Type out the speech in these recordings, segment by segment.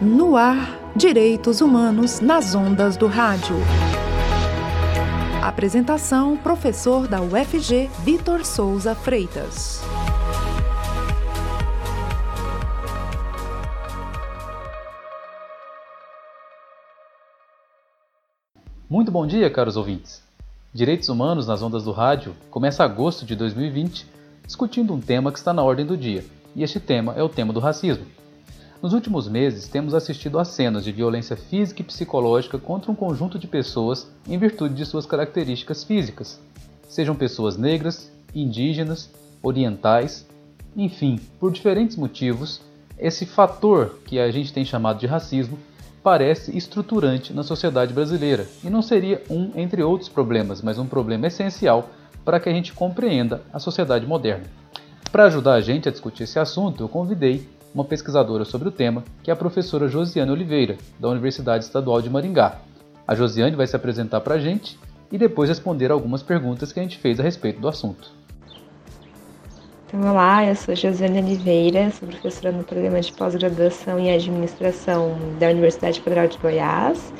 No ar, Direitos Humanos nas ondas do rádio. Apresentação: professor da UFG, Vitor Souza Freitas. Muito bom dia, caros ouvintes. Direitos Humanos nas ondas do rádio começa agosto de 2020 discutindo um tema que está na ordem do dia, e este tema é o tema do racismo. Nos últimos meses, temos assistido a cenas de violência física e psicológica contra um conjunto de pessoas em virtude de suas características físicas, sejam pessoas negras, indígenas, orientais, enfim, por diferentes motivos, esse fator que a gente tem chamado de racismo parece estruturante na sociedade brasileira e não seria um entre outros problemas, mas um problema essencial para que a gente compreenda a sociedade moderna. Para ajudar a gente a discutir esse assunto, eu convidei uma pesquisadora sobre o tema, que é a professora Josiane Oliveira, da Universidade Estadual de Maringá. A Josiane vai se apresentar para a gente e depois responder algumas perguntas que a gente fez a respeito do assunto. Então, olá, eu sou Josiane Oliveira, sou professora no programa de pós-graduação em administração da Universidade Federal de Goiás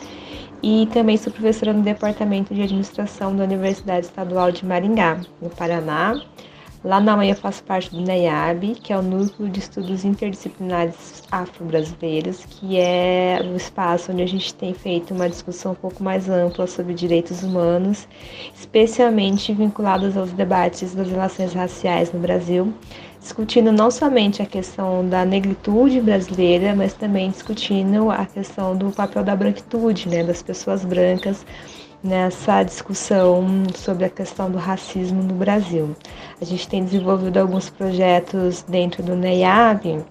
e também sou professora no departamento de administração da Universidade Estadual de Maringá, no Paraná. Lá na UEM eu faço parte do NEAB, que é o Núcleo de Estudos Interdisciplinares Afro-Brasileiros, que é um espaço onde a gente tem feito uma discussão um pouco mais ampla sobre direitos humanos, especialmente vinculados aos debates das relações raciais no Brasil, discutindo não somente a questão da negritude brasileira, mas também discutindo a questão do papel da branquitude, né, das pessoas brancas nessa discussão sobre a questão do racismo no Brasil. A gente tem desenvolvido alguns projetos dentro do NEIAB,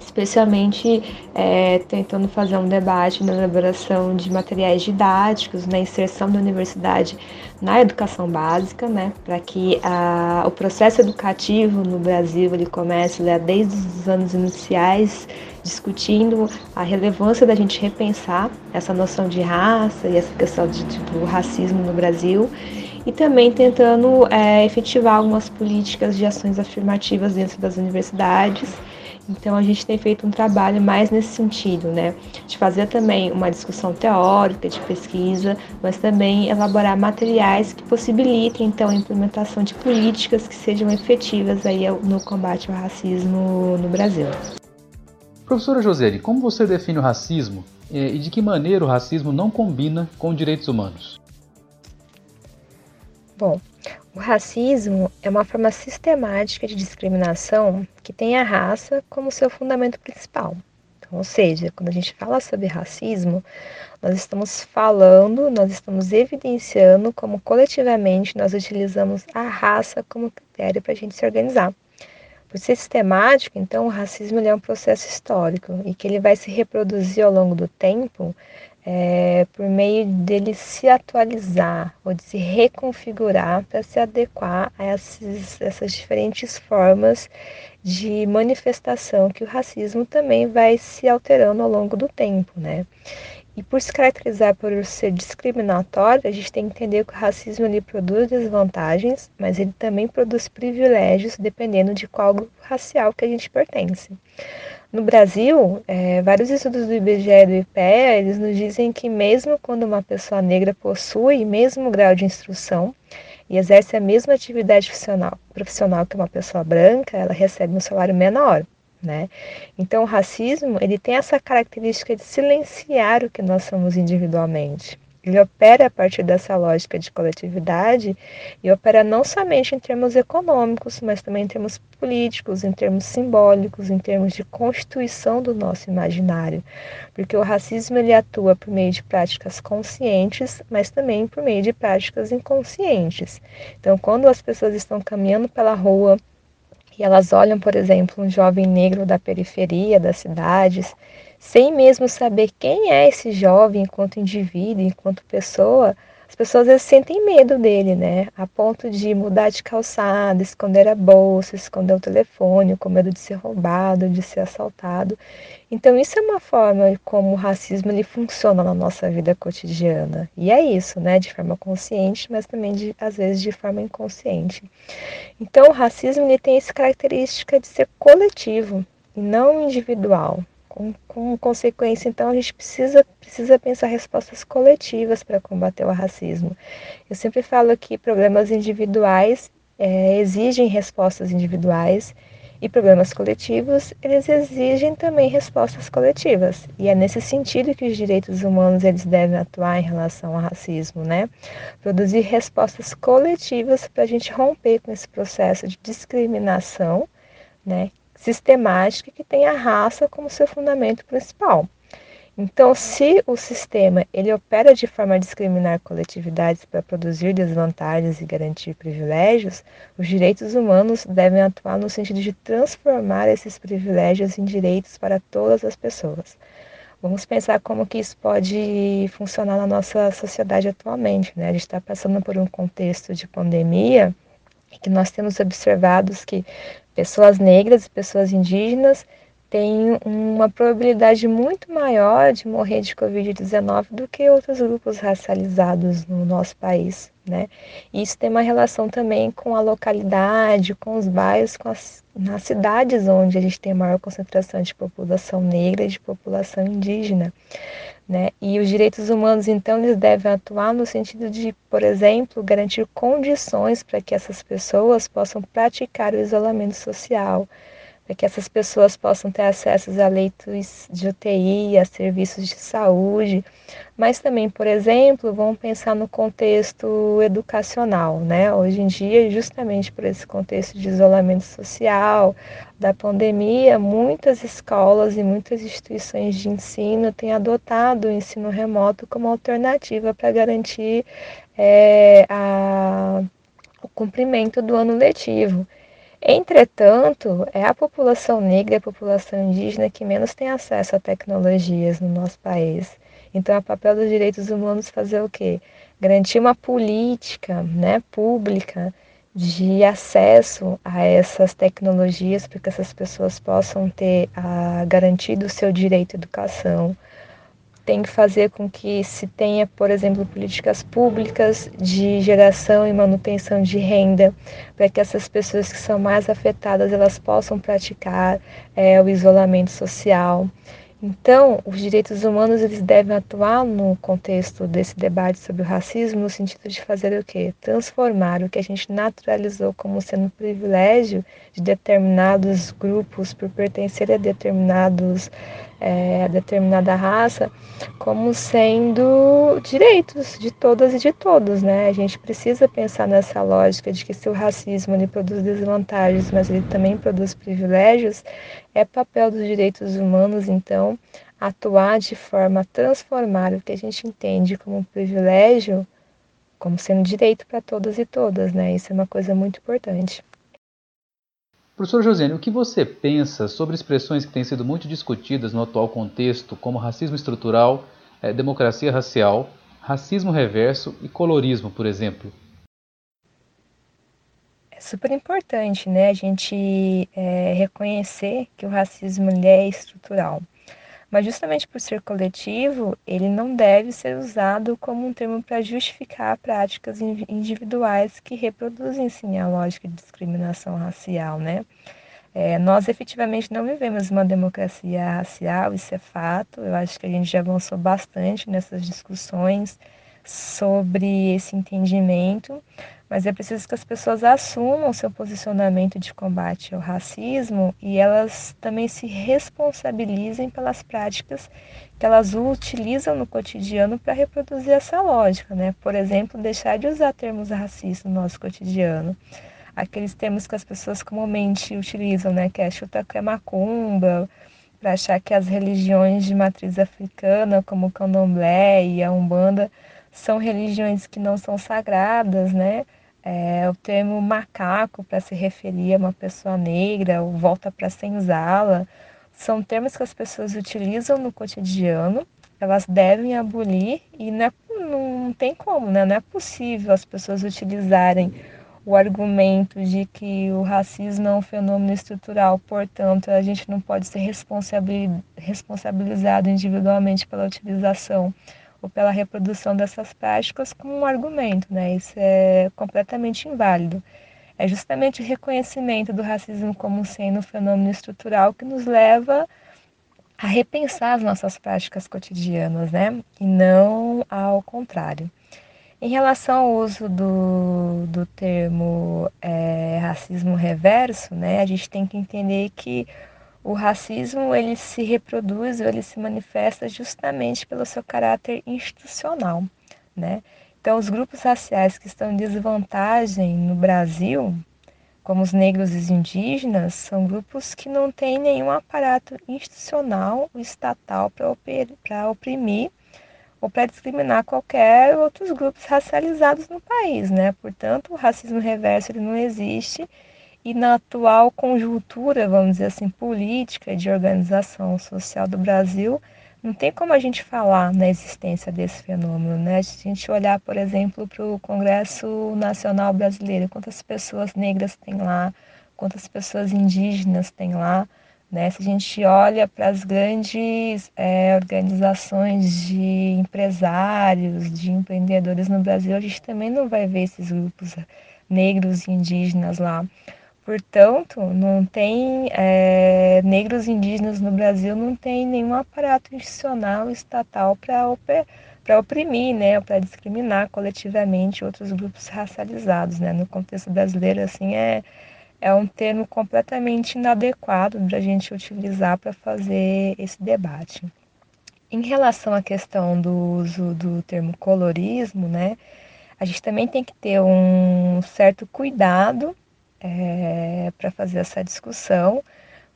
especialmente é, tentando fazer um debate na elaboração de materiais didáticos, na inserção da universidade na educação básica, né, para que a, o processo educativo no Brasil ele comece desde os anos iniciais discutindo a relevância da gente repensar essa noção de raça e essa questão de, tipo, racismo no Brasil e também tentando é, efetivar algumas políticas de ações afirmativas dentro das universidades. Então a gente tem feito um trabalho mais nesse sentido, né? De fazer também uma discussão teórica, de pesquisa, mas também elaborar materiais que possibilitem então a implementação de políticas que sejam efetivas aí no combate ao racismo no Brasil. Professora Josiane, como você define o racismo e de que maneira o racismo não combina com direitos humanos? Bom, o racismo é uma forma sistemática de discriminação que tem a raça como seu fundamento principal. Então, ou seja, quando a gente fala sobre racismo, nós estamos falando, nós estamos evidenciando como coletivamente nós utilizamos a raça como critério para a gente se organizar. Por ser sistemático, então, o racismo é um processo histórico e que ele vai se reproduzir ao longo do tempo é, por meio dele se atualizar ou de se reconfigurar para se adequar a essas, essas diferentes formas de manifestação que o racismo também vai se alterando ao longo do tempo, né? E por se caracterizar por ser discriminatório, a gente tem que entender que o racismo ele produz desvantagens, mas ele também produz privilégios dependendo de qual grupo racial que a gente pertence. No Brasil, é, vários estudos do IBGE e do IPEA, eles nos dizem que mesmo quando uma pessoa negra possui mesmo grau de instrução e exerce a mesma atividade profissional, profissional que uma pessoa branca, ela recebe um salário menor né? Então, o racismo ele tem essa característica de silenciar o que nós somos individualmente. Ele opera a partir dessa lógica de coletividade e opera não somente em termos econômicos, mas também em termos políticos, em termos simbólicos, em termos de constituição do nosso imaginário. Porque o racismo ele atua por meio de práticas conscientes, mas também por meio de práticas inconscientes. Então, quando as pessoas estão caminhando pela rua, e elas olham, por exemplo, um jovem negro da periferia das cidades, sem mesmo saber quem é esse jovem enquanto indivíduo, enquanto pessoa, as pessoas vezes sentem medo dele, né? A ponto de mudar de calçada, esconder a bolsa, esconder o telefone, com medo de ser roubado, de ser assaltado. Então isso é uma forma como o racismo ele funciona na nossa vida cotidiana. E é isso, né? De forma consciente, mas também de, às vezes de forma inconsciente. Então o racismo ele tem essa característica de ser coletivo. e não individual. Com, com consequência, então, a gente precisa, precisa pensar respostas coletivas para combater o racismo. Eu sempre falo que problemas individuais é, exigem respostas individuais e problemas coletivos, eles exigem também respostas coletivas. E é nesse sentido que os direitos humanos eles devem atuar em relação ao racismo, né? Produzir respostas coletivas para a gente romper com esse processo de discriminação, né? Sistemática que tem a raça como seu fundamento principal. Então, se o sistema ele opera de forma a discriminar coletividades para produzir desvantagens e garantir privilégios, os direitos humanos devem atuar no sentido de transformar esses privilégios em direitos para todas as pessoas. Vamos pensar como que isso pode funcionar na nossa sociedade atualmente. Né? A gente está passando por um contexto de pandemia que nós temos observado que pessoas negras e pessoas indígenas tem uma probabilidade muito maior de morrer de Covid-19 do que outros grupos racializados no nosso país, né? Isso tem uma relação também com a localidade, com os bairros, com as, nas cidades onde a gente tem maior concentração de população negra e de população indígena. Né? E os direitos humanos, então, eles devem atuar no sentido de, por exemplo, garantir condições para que essas pessoas possam praticar o isolamento social, para que essas pessoas possam ter acesso a leitos de UTI, a serviços de saúde, mas também, por exemplo, vamos pensar no contexto educacional, né? Hoje em dia, justamente por esse contexto de isolamento social, da pandemia, muitas escolas e muitas instituições de ensino têm adotado o ensino remoto como alternativa para garantir é, a, o cumprimento do ano letivo. Entretanto, é a população negra e a população indígena que menos tem acesso a tecnologias no nosso país. Então, é papel dos direitos humanos fazer o quê? Garantir uma política né, pública de acesso a essas tecnologias para que essas pessoas possam ter a, garantido o seu direito à educação, tem que fazer com que se tenha, por exemplo, políticas públicas de geração e manutenção de renda, para que essas pessoas que são mais afetadas elas possam praticar é, o isolamento social. Então, os direitos humanos eles devem atuar no contexto desse debate sobre o racismo no sentido de fazer o quê? Transformar o que a gente naturalizou como sendo privilégio de determinados grupos por pertencer a determinados é, a determinada raça como sendo direitos de todas e de todos, né? A gente precisa pensar nessa lógica de que se o racismo ele produz desvantagens, mas ele também produz privilégios, é papel dos direitos humanos, então, atuar de forma a transformar o que a gente entende como privilégio como sendo direito para todas e todas, né? Isso é uma coisa muito importante. Professor Josiane, o que você pensa sobre expressões que têm sido muito discutidas no atual contexto, como racismo estrutural, eh, democracia racial, racismo reverso e colorismo, por exemplo? É super importante né, a gente é, reconhecer que o racismo é estrutural. Mas justamente por ser coletivo, ele não deve ser usado como um termo para justificar práticas individuais que reproduzem sim a lógica de discriminação racial, né? É, nós efetivamente não vivemos uma democracia racial, isso é fato. Eu acho que a gente já avançou bastante nessas discussões sobre esse entendimento, mas é preciso que as pessoas assumam seu posicionamento de combate ao racismo e elas também se responsabilizem pelas práticas que elas utilizam no cotidiano para reproduzir essa lógica, né? Por exemplo, deixar de usar termos racistas no nosso cotidiano. Aqueles termos que as pessoas comumente utilizam, né? Que é chuta que é macumba, para achar que as religiões de matriz africana, como o candomblé e a umbanda, são religiões que não são sagradas, né? É, o termo macaco para se referir a uma pessoa negra, ou volta para senzala, são termos que as pessoas utilizam no cotidiano, elas devem abolir e não, é, não tem como, né? não é possível as pessoas utilizarem o argumento de que o racismo é um fenômeno estrutural, portanto, a gente não pode ser responsabilizado individualmente pela utilização ou pela reprodução dessas práticas como um argumento, né? Isso é completamente inválido. é justamente o reconhecimento do racismo como sendo um fenômeno estrutural que nos leva a repensar as nossas práticas cotidianas, né? E não ao contrário. Em relação ao uso do, do termo é, racismo reverso, né, a gente tem que entender que o racismo ele se reproduz ele se manifesta justamente pelo seu caráter institucional, né? Então, os grupos raciais que estão em desvantagem no Brasil, como os negros e os indígenas, são grupos que não têm nenhum aparato institucional ou estatal para oprimir ou para discriminar qualquer outros grupos racializados no país, né? Portanto, o racismo reverso ele não existe e na atual conjuntura, vamos dizer assim, política de organização social do Brasil, não tem como a gente falar na existência desse fenômeno, né? Se a gente olhar, por exemplo, para o Congresso Nacional Brasileiro, quantas pessoas negras tem lá, quantas pessoas indígenas tem lá, né? Se a gente olha para as grandes é, organizações de empresários, de empreendedores no Brasil, a gente também não vai ver esses grupos negros e indígenas lá. Portanto, não tem é, negros indígenas no Brasil, não tem nenhum aparato institucional estatal para oprimir, né, para discriminar coletivamente outros grupos racializados, né? No contexto brasileiro, assim, é, é um termo completamente inadequado para a gente utilizar para fazer esse debate. Em relação à questão do uso do termo colorismo, né, a gente também tem que ter um certo cuidado é, para fazer essa discussão,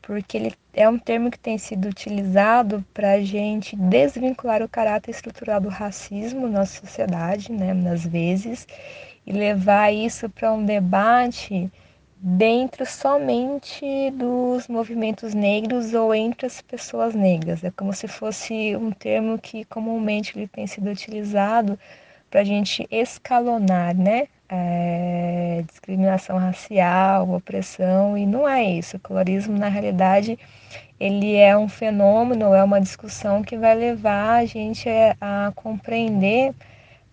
porque ele é um termo que tem sido utilizado para a gente desvincular o caráter estrutural do racismo na sociedade, né, nas vezes, e levar isso para um debate dentro somente dos movimentos negros ou entre as pessoas negras. É como se fosse um termo que comumente ele tem sido utilizado para a gente escalonar, né? É, discriminação racial, opressão, e não é isso. O colorismo, na realidade, ele é um fenômeno, é uma discussão que vai levar a gente a compreender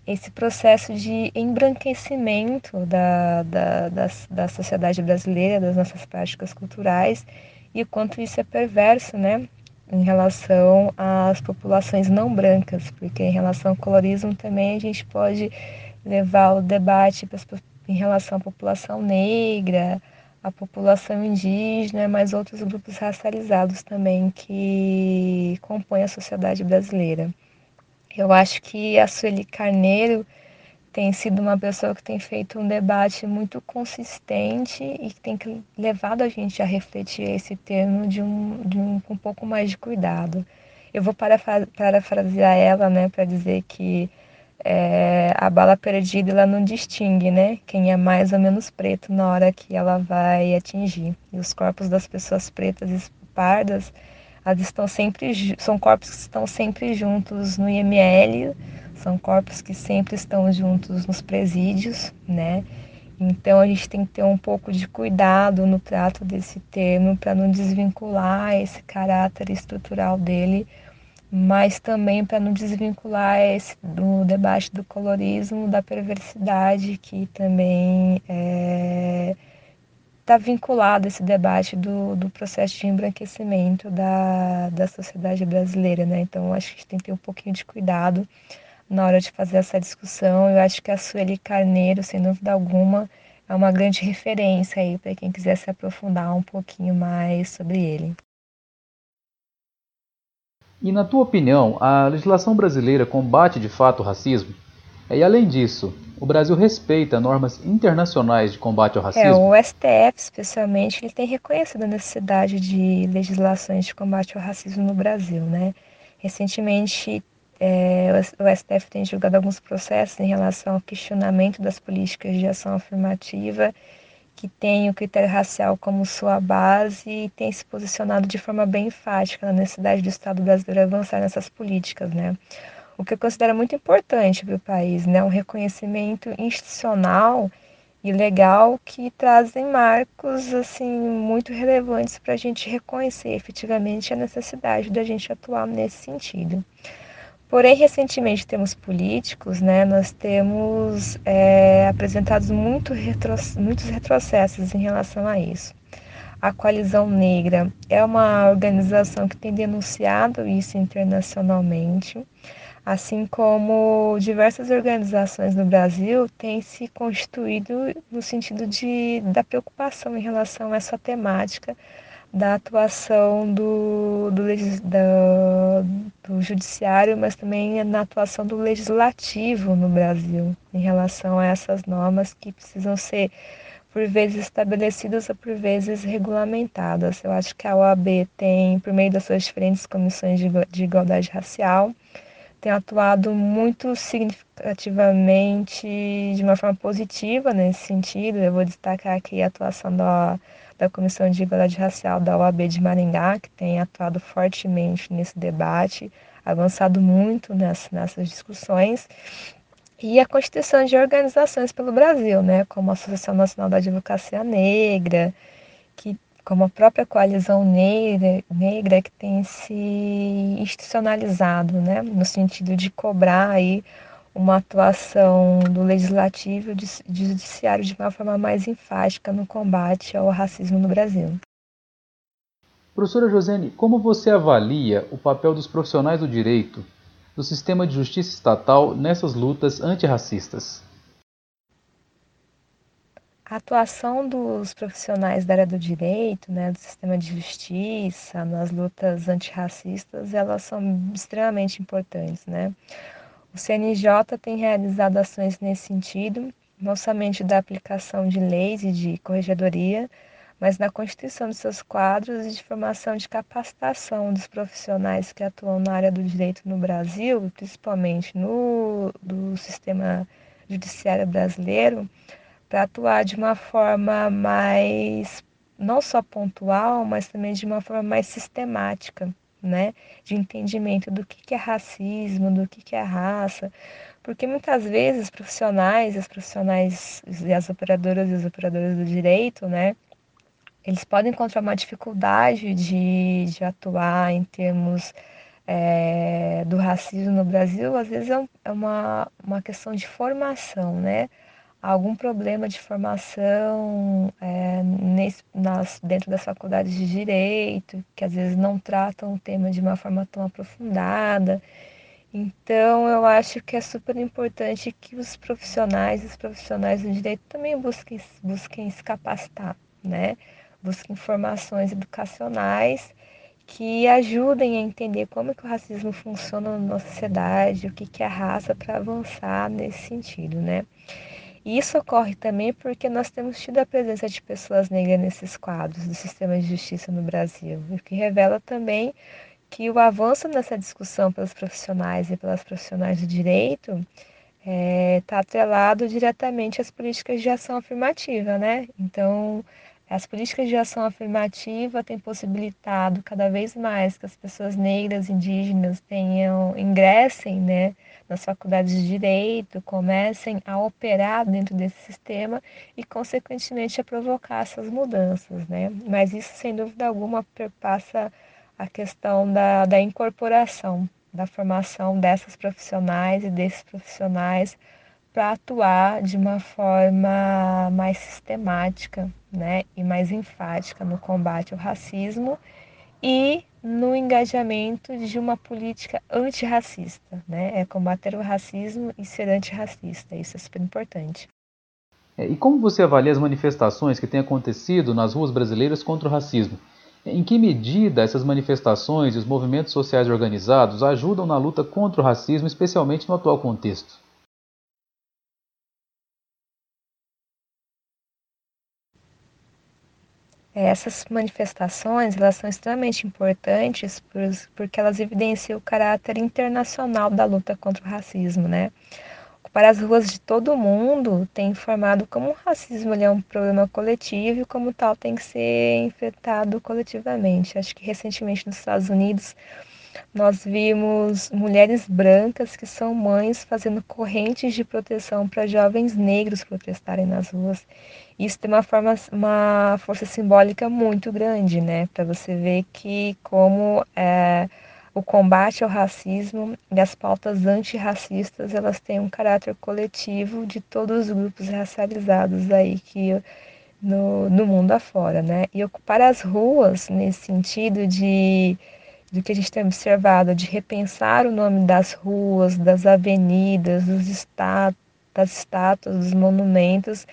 esse processo de embranquecimento da, da, da, da sociedade brasileira, das nossas práticas culturais, e o quanto isso é perverso, né? em relação às populações não brancas, porque em relação ao colorismo também a gente pode levar o debate em relação à população negra, à população indígena, mas outros grupos racializados também que compõem a sociedade brasileira. Eu acho que a Sueli Carneiro tem sido uma pessoa que tem feito um debate muito consistente e que tem levado a gente a refletir esse termo de um, de um com um pouco mais de cuidado. Eu vou parafrasear ela, né, para dizer que é, a bala perdida ela não distingue, né, quem é mais ou menos preto na hora que ela vai atingir. E os corpos das pessoas pretas e pardas, elas estão sempre são corpos que estão sempre juntos no IML são corpos que sempre estão juntos nos presídios, né? Então a gente tem que ter um pouco de cuidado no trato desse termo para não desvincular esse caráter estrutural dele, mas também para não desvincular esse do debate do colorismo, da perversidade que também está é, tá vinculado a esse debate do, do processo de embranquecimento da, da sociedade brasileira, né? Então acho que a gente tem que ter um pouquinho de cuidado na hora de fazer essa discussão. Eu acho que a Sueli Carneiro, sem dúvida alguma, é uma grande referência aí para quem quiser se aprofundar um pouquinho mais sobre ele. E na tua opinião, a legislação brasileira combate de fato o racismo? E além disso, o Brasil respeita normas internacionais de combate ao é, racismo? É, o STF, especialmente, ele tem reconhecido a necessidade de legislações de combate ao racismo no Brasil, né? Recentemente é, o STF tem julgado alguns processos em relação ao questionamento das políticas de ação afirmativa, que tem o critério racial como sua base e tem se posicionado de forma bem enfática na necessidade do Estado brasileiro avançar nessas políticas, né? O que eu considero muito importante para o país, né? Um reconhecimento institucional e legal que trazem marcos assim muito relevantes para a gente reconhecer efetivamente a necessidade da gente atuar nesse sentido. Porém, recentemente, em termos políticos, né, nós temos é, apresentado muito retro, muitos retrocessos em relação a isso. A Coalizão Negra é uma organização que tem denunciado isso internacionalmente, assim como diversas organizações no Brasil têm se constituído no sentido de, da preocupação em relação a essa temática da atuação do, do, da, do judiciário, mas também na atuação do legislativo no Brasil, em relação a essas normas que precisam ser, por vezes, estabelecidas ou por vezes regulamentadas. Eu acho que a OAB tem, por meio das suas diferentes comissões de, de igualdade racial, tem atuado muito significativamente de uma forma positiva nesse sentido. Eu vou destacar aqui a atuação da da Comissão de Igualdade Racial da OAB de Maringá, que tem atuado fortemente nesse debate, avançado muito nessa, nessas discussões, e a constituição de organizações pelo Brasil, né, como a Associação Nacional da Advocacia Negra, que como a própria coalizão negra, negra que tem se institucionalizado, né, no sentido de cobrar aí uma atuação do legislativo e do judiciário de uma forma mais enfática no combate ao racismo no Brasil. Professora Josene, como você avalia o papel dos profissionais do direito, do sistema de justiça estatal nessas lutas antirracistas? A atuação dos profissionais da área do direito, né, do sistema de justiça, nas lutas antirracistas, elas são extremamente importantes, né? O CNJ tem realizado ações nesse sentido, não somente da aplicação de leis e de corregedoria, mas na constituição de seus quadros e de formação de capacitação dos profissionais que atuam na área do direito no Brasil, principalmente no do sistema judiciário brasileiro, para atuar de uma forma mais não só pontual, mas também de uma forma mais sistemática né, de entendimento do que, que é racismo, do que, que é raça, porque muitas vezes os profissionais, as profissionais e as operadoras e os operadores do direito, né, eles podem encontrar uma dificuldade de, de atuar em termos é, do racismo no Brasil, às vezes é, é uma, uma questão de formação, né? Algum problema de formação é, nesse, nas, dentro das faculdades de direito, que às vezes não tratam o tema de uma forma tão aprofundada. Então, eu acho que é super importante que os profissionais, os profissionais do direito também busquem, busquem se capacitar, né? Busquem informações educacionais que ajudem a entender como é que o racismo funciona na nossa sociedade, o que, que é a raça para avançar nesse sentido, né? E isso ocorre também porque nós temos tido a presença de pessoas negras nesses quadros do sistema de justiça no Brasil, o que revela também que o avanço nessa discussão pelos profissionais e pelas profissionais do direito está é, tá atrelado diretamente às políticas de ação afirmativa, né? Então, as políticas de ação afirmativa têm possibilitado cada vez mais que as pessoas negras, indígenas tenham ingressem, né, nas faculdades de direito, comecem a operar dentro desse sistema e, consequentemente, a provocar essas mudanças, né? Mas isso, sem dúvida alguma, perpassa a questão da, da incorporação, da formação dessas profissionais e desses profissionais para atuar de uma forma mais sistemática né, e mais enfática no combate ao racismo e no engajamento de uma política antirracista, né? É combater o racismo e ser antirracista. Isso é super importante. É, e como você avalia as manifestações que têm acontecido nas ruas brasileiras contra o racismo? Em que medida essas manifestações e os movimentos sociais organizados ajudam na luta contra o racismo, especialmente no atual contexto? Essas manifestações elas são extremamente importantes porque elas evidenciam o caráter internacional da luta contra o racismo, né? As ruas de todo o mundo tem informado como o racismo é um problema coletivo e como tal tem que ser enfrentado coletivamente. Acho que recentemente nos Estados Unidos nós vimos mulheres brancas que são mães fazendo correntes de proteção para jovens negros protestarem nas ruas. Isso tem uma, forma, uma força simbólica muito grande, né? Para você ver que como é, o combate ao racismo e as pautas antirracistas elas têm um caráter coletivo de todos os grupos racializados aí que no, no mundo afora, né? E ocupar as ruas nesse sentido de do que a gente tem observado, de repensar o nome das ruas, das avenidas, dos das estátuas, dos monumentos,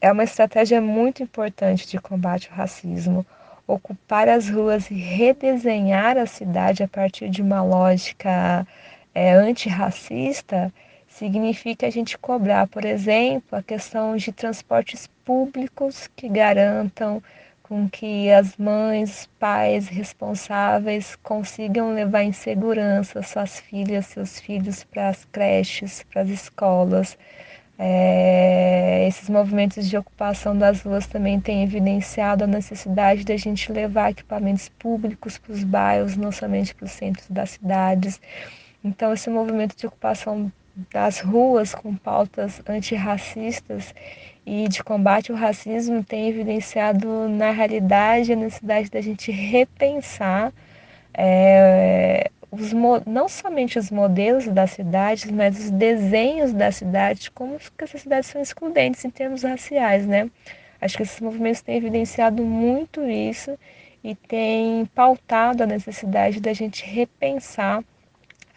é uma estratégia muito importante de combate ao racismo. Ocupar as ruas e redesenhar a cidade a partir de uma lógica é, antirracista significa a gente cobrar, por exemplo, a questão de transportes públicos que garantam com que as mães, pais responsáveis consigam levar em segurança suas filhas, seus filhos para as creches, para as escolas. É, esses movimentos de ocupação das ruas também têm evidenciado a necessidade de a gente levar equipamentos públicos para os bairros, não somente para os centros das cidades. Então, esse movimento de ocupação das ruas com pautas antirracistas e de combate ao racismo tem evidenciado na realidade a necessidade da gente repensar é, os, não somente os modelos das cidades, mas os desenhos da cidade, como que essas cidades são excludentes em termos raciais, né? Acho que esses movimentos têm evidenciado muito isso e têm pautado a necessidade da gente repensar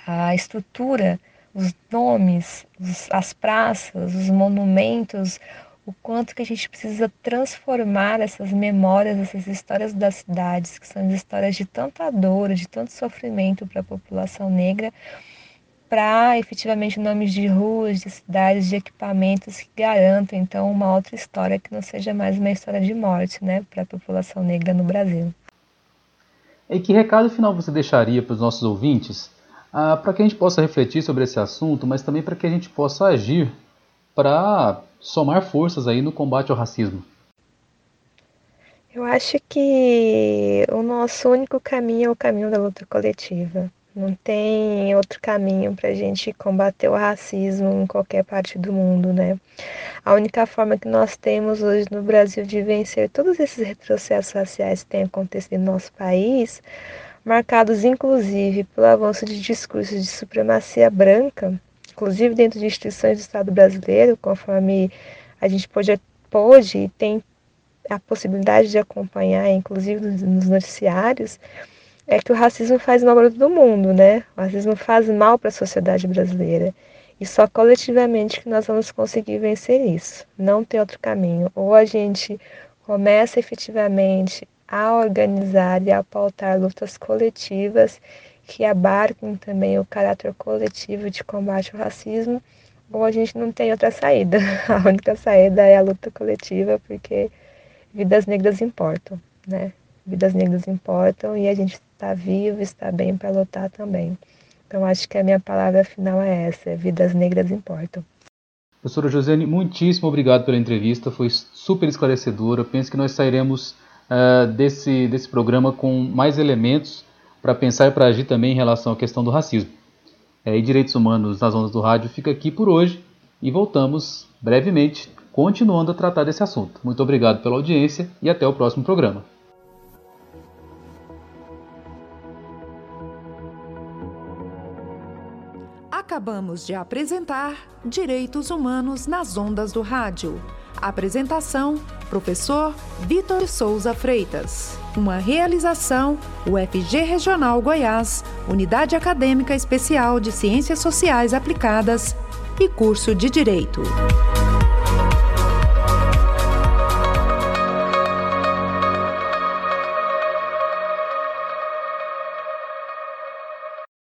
a estrutura, os nomes, os, as praças, os monumentos, o quanto que a gente precisa transformar essas memórias, essas histórias das cidades, que são histórias de tanta dor, de tanto sofrimento para a população negra, para efetivamente nomes de ruas, de cidades, de equipamentos que garantam então uma outra história que não seja mais uma história de morte, né, para a população negra no Brasil. E que recado final você deixaria para os nossos ouvintes, ah, para que a gente possa refletir sobre esse assunto, mas também para que a gente possa agir para somar forças aí no combate ao racismo? Eu acho que o nosso único caminho é o caminho da luta coletiva. Não tem outro caminho para a gente combater o racismo em qualquer parte do mundo, né? A única forma que nós temos hoje no Brasil de vencer todos esses retrocessos raciais que têm acontecido no nosso país, marcados inclusive pelo avanço de discursos de supremacia branca, inclusive dentro de instituições do Estado brasileiro, conforme a gente pode, pode e tem a possibilidade de acompanhar, inclusive nos noticiários, é que o racismo faz mal para todo mundo, né? O racismo faz mal para a sociedade brasileira. E só coletivamente que nós vamos conseguir vencer isso. Não tem outro caminho. Ou a gente começa efetivamente a organizar e a pautar lutas coletivas que abarquem também o caráter coletivo de combate ao racismo, ou a gente não tem outra saída. A única saída é a luta coletiva, porque vidas negras importam, né? Vidas negras importam e a gente está vivo, está bem para lutar também. Então acho que a minha palavra final é essa: vidas negras importam. Professora Josiane, muitíssimo obrigado pela entrevista, foi super esclarecedora. Penso que nós sairemos uh, desse, desse programa com mais elementos para pensar e para agir também em relação à questão do racismo. É, e Direitos Humanos nas Ondas do Rádio fica aqui por hoje e voltamos brevemente, continuando a tratar desse assunto. Muito obrigado pela audiência e até o próximo programa. Acabamos de apresentar Direitos Humanos nas Ondas do Rádio Apresentação: Professor Vitor Souza Freitas. Uma realização: UFG Regional Goiás, Unidade Acadêmica Especial de Ciências Sociais Aplicadas e curso de Direito.